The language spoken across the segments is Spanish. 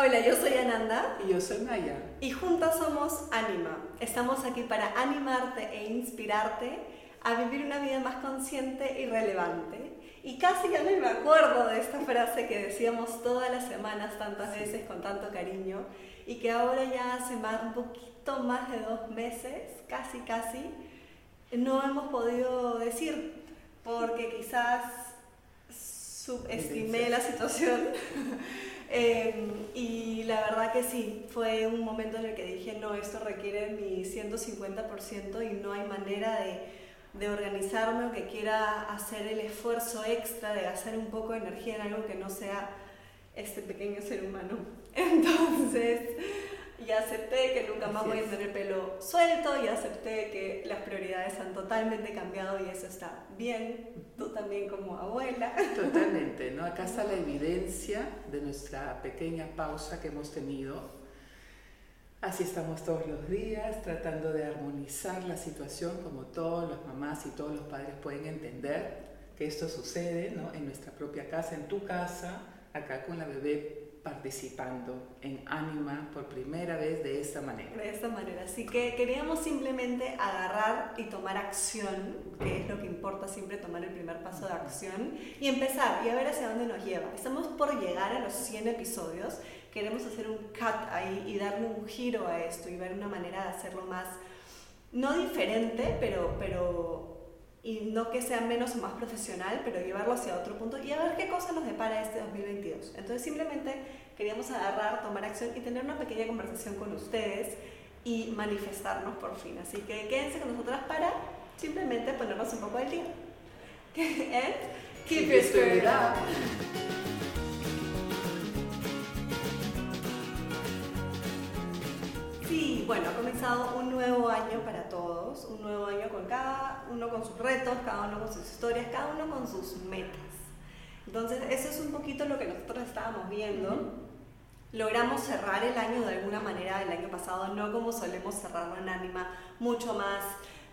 Hola, yo soy Ananda. Y yo soy Maya. Y juntas somos Anima. Estamos aquí para animarte e inspirarte a vivir una vida más consciente y relevante. Y casi ya no me acuerdo de esta frase que decíamos todas las semanas, tantas veces, con tanto cariño, y que ahora ya hace más, un poquito más de dos meses, casi, casi, no hemos podido decir, porque quizás subestimé la situación. Em, y la verdad que sí, fue un momento en el que dije, no, esto requiere mi 150% y no hay manera de, de organizarme o que quiera hacer el esfuerzo extra de hacer un poco de energía en algo que no sea este pequeño ser humano. Entonces, y acepté que nunca más voy a tener el pelo suelto y acepté que las prioridades han totalmente cambiado y eso está bien, tú también como abuela. Totalmente, ¿no? Acá está la evidencia de nuestra pequeña pausa que hemos tenido. Así estamos todos los días tratando de armonizar la situación como todas las mamás y todos los padres pueden entender que esto sucede ¿no? en nuestra propia casa, en tu casa, acá con la bebé participando en Anima por primera vez de esta manera. De esta manera. Así que queríamos simplemente agarrar y tomar acción, que es lo que importa siempre, tomar el primer paso de acción y empezar y a ver hacia dónde nos lleva. Estamos por llegar a los 100 episodios, queremos hacer un cut ahí y darle un giro a esto y ver una manera de hacerlo más, no diferente, pero, pero y no que sea menos o más profesional, pero llevarlo hacia otro punto y a ver qué cosa nos depara este 2022. Entonces simplemente queríamos agarrar, tomar acción y tener una pequeña conversación con ustedes y manifestarnos por fin. Así que quédense con nosotras para simplemente ponernos un poco del día. keep your spirit up. Bueno, ha comenzado un nuevo año para todos, un nuevo año con cada uno con sus retos, cada uno con sus historias, cada uno con sus metas. Entonces, eso es un poquito lo que nosotros estábamos viendo. Logramos cerrar el año de alguna manera el año pasado, no como solemos cerrarlo en Anima, mucho más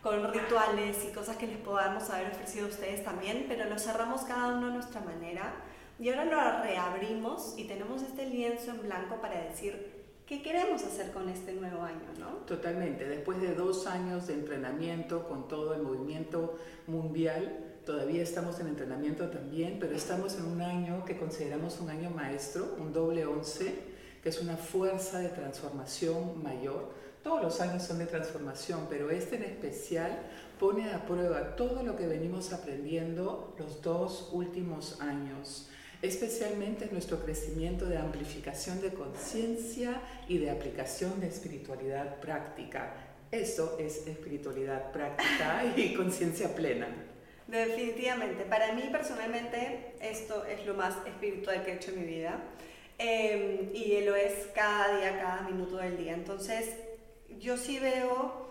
con rituales y cosas que les podamos haber ofrecido a ustedes también, pero lo cerramos cada uno a nuestra manera y ahora lo reabrimos y tenemos este lienzo en blanco para decir ¿Qué queremos hacer con este nuevo año, no? Totalmente. Después de dos años de entrenamiento con todo el movimiento mundial, todavía estamos en entrenamiento también, pero estamos en un año que consideramos un año maestro, un doble once, que es una fuerza de transformación mayor. Todos los años son de transformación, pero este en especial pone a prueba todo lo que venimos aprendiendo los dos últimos años especialmente nuestro crecimiento de amplificación de conciencia y de aplicación de espiritualidad práctica. Eso es espiritualidad práctica y conciencia plena. Definitivamente. Para mí personalmente esto es lo más espiritual que he hecho en mi vida. Em, y lo es cada día, cada minuto del día. Entonces, yo sí veo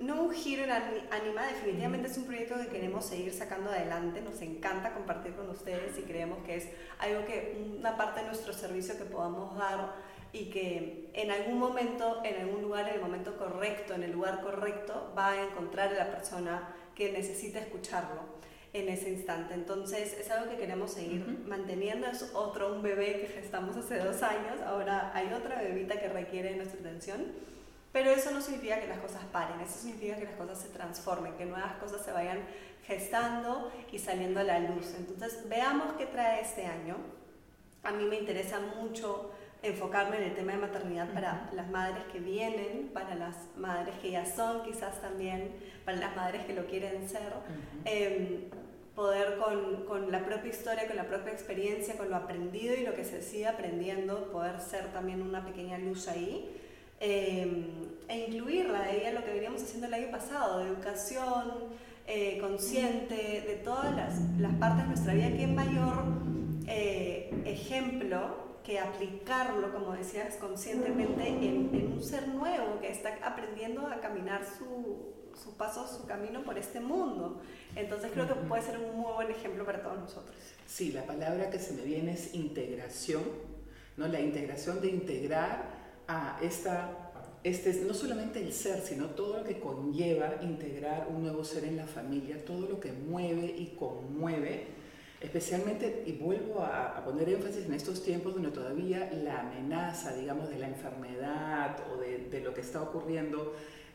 no un giro en Anima, definitivamente es un proyecto que queremos seguir sacando adelante, nos encanta compartir con ustedes y creemos que es algo que, una parte de nuestro servicio que podamos dar y que en algún momento, en algún lugar, en el momento correcto, en el lugar correcto, va a encontrar a la persona que necesita escucharlo en ese instante. Entonces es algo que queremos seguir manteniendo. Es otro, un bebé que gestamos hace dos años, ahora hay otra bebita que requiere nuestra atención pero eso no significa que las cosas paren, eso significa que las cosas se transformen, que nuevas cosas se vayan gestando y saliendo a la luz. Entonces, veamos qué trae este año. A mí me interesa mucho enfocarme en el tema de maternidad para las madres que vienen, para las madres que ya son quizás también, para las madres que lo quieren ser. Em, poder con, con, la propia historia, con la propia experiencia, con lo aprendido y lo que se sigue aprendiendo, poder ser también una pequeña luz ahí Em, e incluirla ella lo que veníamos haciendo el año pasado, de educación eh, consciente, de todas las, las, partes de nuestra vida, qué mayor eh, ejemplo que aplicarlo, como decías, conscientemente en, en, un ser nuevo que está aprendiendo a caminar su, su paso, su camino por este mundo. Entonces creo que puede ser un muy buen ejemplo para todos nosotros. Sí, la palabra que se me viene es integración, ¿no? La integración de integrar esta, este, no solamente el ser, sino todo lo que conlleva integrar un nuevo ser en la familia, todo lo que mueve y conmueve, especialmente, y vuelvo a, poner énfasis en estos tiempos donde todavía la amenaza, digamos, de la enfermedad o de, de lo que está ocurriendo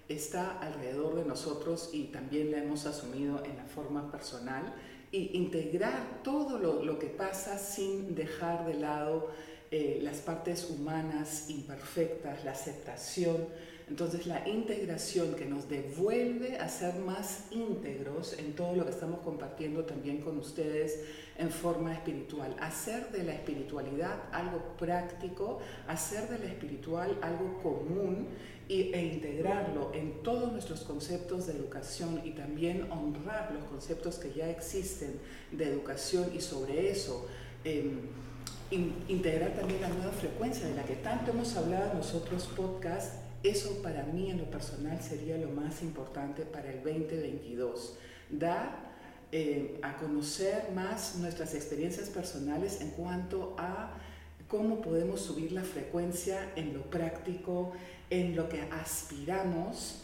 está alrededor de nosotros y también la hemos asumido en la forma personal y integrar todo lo, lo que pasa sin dejar de lado eh, las partes humanas imperfectas, la aceptación. Entonces la integración que nos devuelve a ser más íntegros en todo lo que estamos compartiendo también con ustedes en forma espiritual. Hacer de la espiritualidad algo práctico, hacer de la espiritual algo común e integrarlo en todos nuestros conceptos de educación y también honrar los conceptos que ya existen de educación y sobre eso integrar también la nueva frecuencia de la que tanto hemos hablado en nosotros podcast. Eso para mí en lo personal sería lo más importante para el 2022. Dar eh, a conocer más nuestras experiencias personales en cuanto a cómo podemos subir la frecuencia en lo práctico, en lo que aspiramos,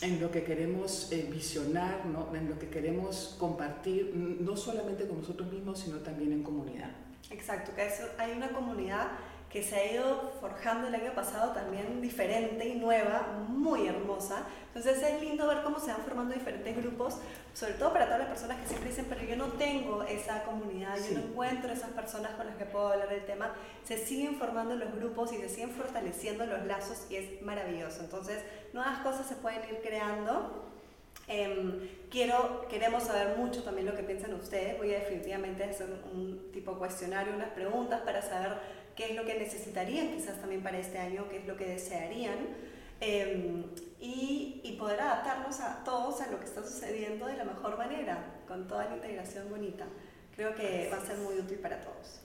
en lo que queremos eh, visionar, ¿no? en lo que queremos compartir, no solamente con nosotros mismos, sino también en comunidad. Exacto, que hay una comunidad que se ha ido forjando el año pasado también diferente y nueva, muy hermosa. Entonces es lindo ver cómo se van formando diferentes grupos, sobre todo para todas las personas que siempre dicen, pero yo no tengo esa comunidad, yo no encuentro esas personas con las que puedo hablar del tema. Se siguen formando los grupos y se siguen fortaleciendo los lazos y es maravilloso. Entonces nuevas cosas se pueden ir creando. Eh, quiero, queremos saber mucho también lo que piensan ustedes. Voy a definitivamente hacer un tipo cuestionario, unas preguntas para saber qué es lo que necesitarían quizás también para este año, qué es lo que desearían. Em, y, y, poder adaptarnos a todos a lo que está sucediendo de la mejor manera, con toda la integración bonita. Creo que va a ser muy útil para todos.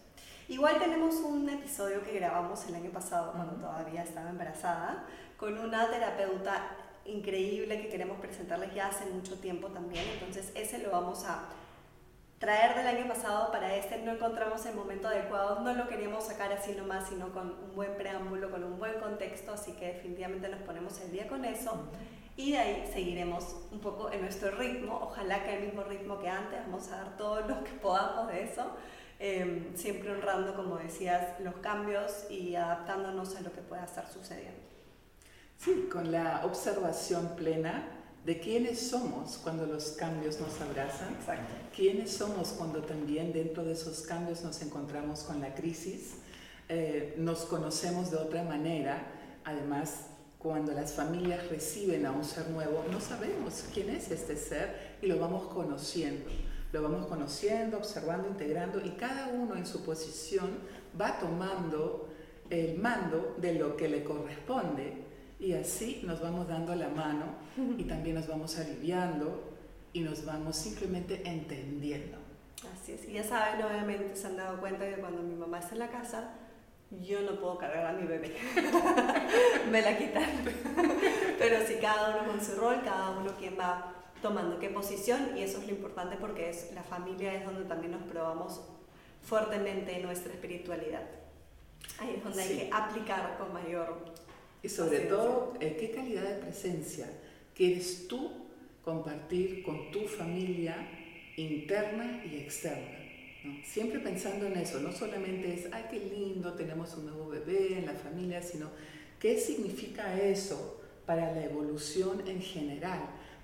Igual tenemos un episodio que grabamos el año pasado, cuando todavía estaba embarazada, con una terapeuta increíble que queremos presentarles ya hace mucho tiempo también. Entonces ese lo vamos a traer del año pasado para este. No encontramos el momento adecuado, no lo queríamos sacar así nomás, sino con un buen preámbulo, con un buen contexto, así que definitivamente nos ponemos el día con eso. Y de ahí seguiremos un poco en nuestro ritmo, ojalá que el mismo ritmo que antes, vamos a dar todo lo que podamos de eso, em, siempre honrando, como decías, los cambios y adaptándonos a lo que pueda estar sucediendo. Sí, con la observación plena de quiénes somos cuando los cambios nos abrazan, Exacto. quiénes somos cuando también dentro de esos cambios nos encontramos con la crisis, eh, nos conocemos de otra manera, además cuando las familias reciben a un ser nuevo, no sabemos quién es este ser y lo vamos conociendo. Lo vamos conociendo, observando, integrando y cada uno en su posición va tomando el mando de lo que le corresponde y así nos vamos dando la mano y también nos vamos aliviando y nos vamos simplemente entendiendo. Así es. Y ya saben, obviamente se han dado cuenta que cuando mi mamá está en la casa, yo no puedo cargar a mi bebé. Me la quitan. Pero sí, cada uno con su rol, cada uno quien va tomando qué posición y eso es lo importante porque es, la familia es donde también nos probamos fuertemente nuestra espiritualidad. Ahí es donde hay que aplicar con mayor y sobre todo, eh, ¿qué calidad de presencia quieres tú compartir con tu familia interna y externa? Siempre pensando en eso, no solamente es, ay, qué lindo, tenemos un nuevo bebé en la familia, sino qué significa eso para la evolución en general,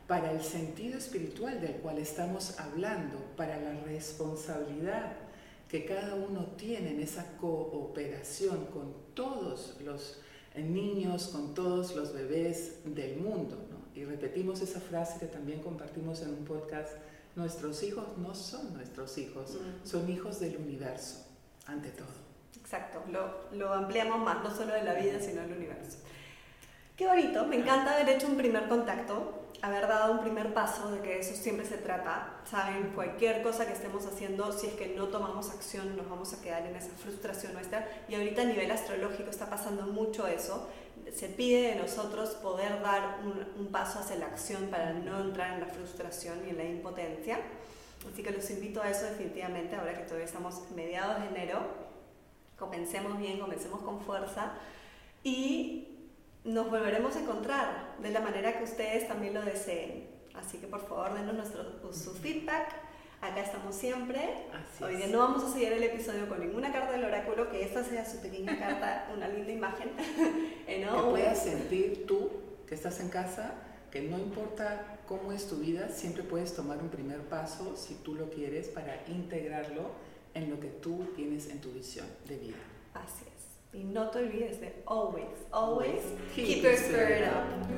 para el sentido espiritual del cual estamos hablando, para la responsabilidad que cada uno tiene en esa cooperación con todos los niños, con todos los bebés del mundo. ¿no? Y repetimos esa frase que también compartimos en un podcast, nuestros hijos no son nuestros hijos, son hijos del universo, ante todo. Exacto, lo, lo ampliamos más, no solo de la vida, sino del universo. Qué bonito, me encanta haber hecho un primer contacto haber dado un primer paso, de que eso siempre se trata. Saben, cualquier cosa que estemos haciendo, si es que no tomamos acción, nos vamos a quedar en esa frustración nuestra. Y ahorita a nivel astrológico está pasando mucho eso. Se pide de nosotros poder dar un, un paso hacia la acción para no entrar en la frustración y en la impotencia. Así que los invito a eso definitivamente, ahora que todavía estamos mediados de enero. Comencemos bien, comencemos con fuerza. Y nos volveremos a encontrar de la manera que ustedes también lo deseen. Así que por favor denos nuestro, su feedback. Acá estamos siempre. Hoy día no vamos a seguir el episodio con ninguna carta del oráculo, que esta sea su pequeña carta, una linda imagen. que puedas sentir tú que estás en casa, que no importa cómo es tu vida, siempre puedes tomar un primer paso, si tú lo quieres, para integrarlo en lo que tú tienes en tu visión de vida. Así es. Y no te olvides de always, always keep, your spirit up.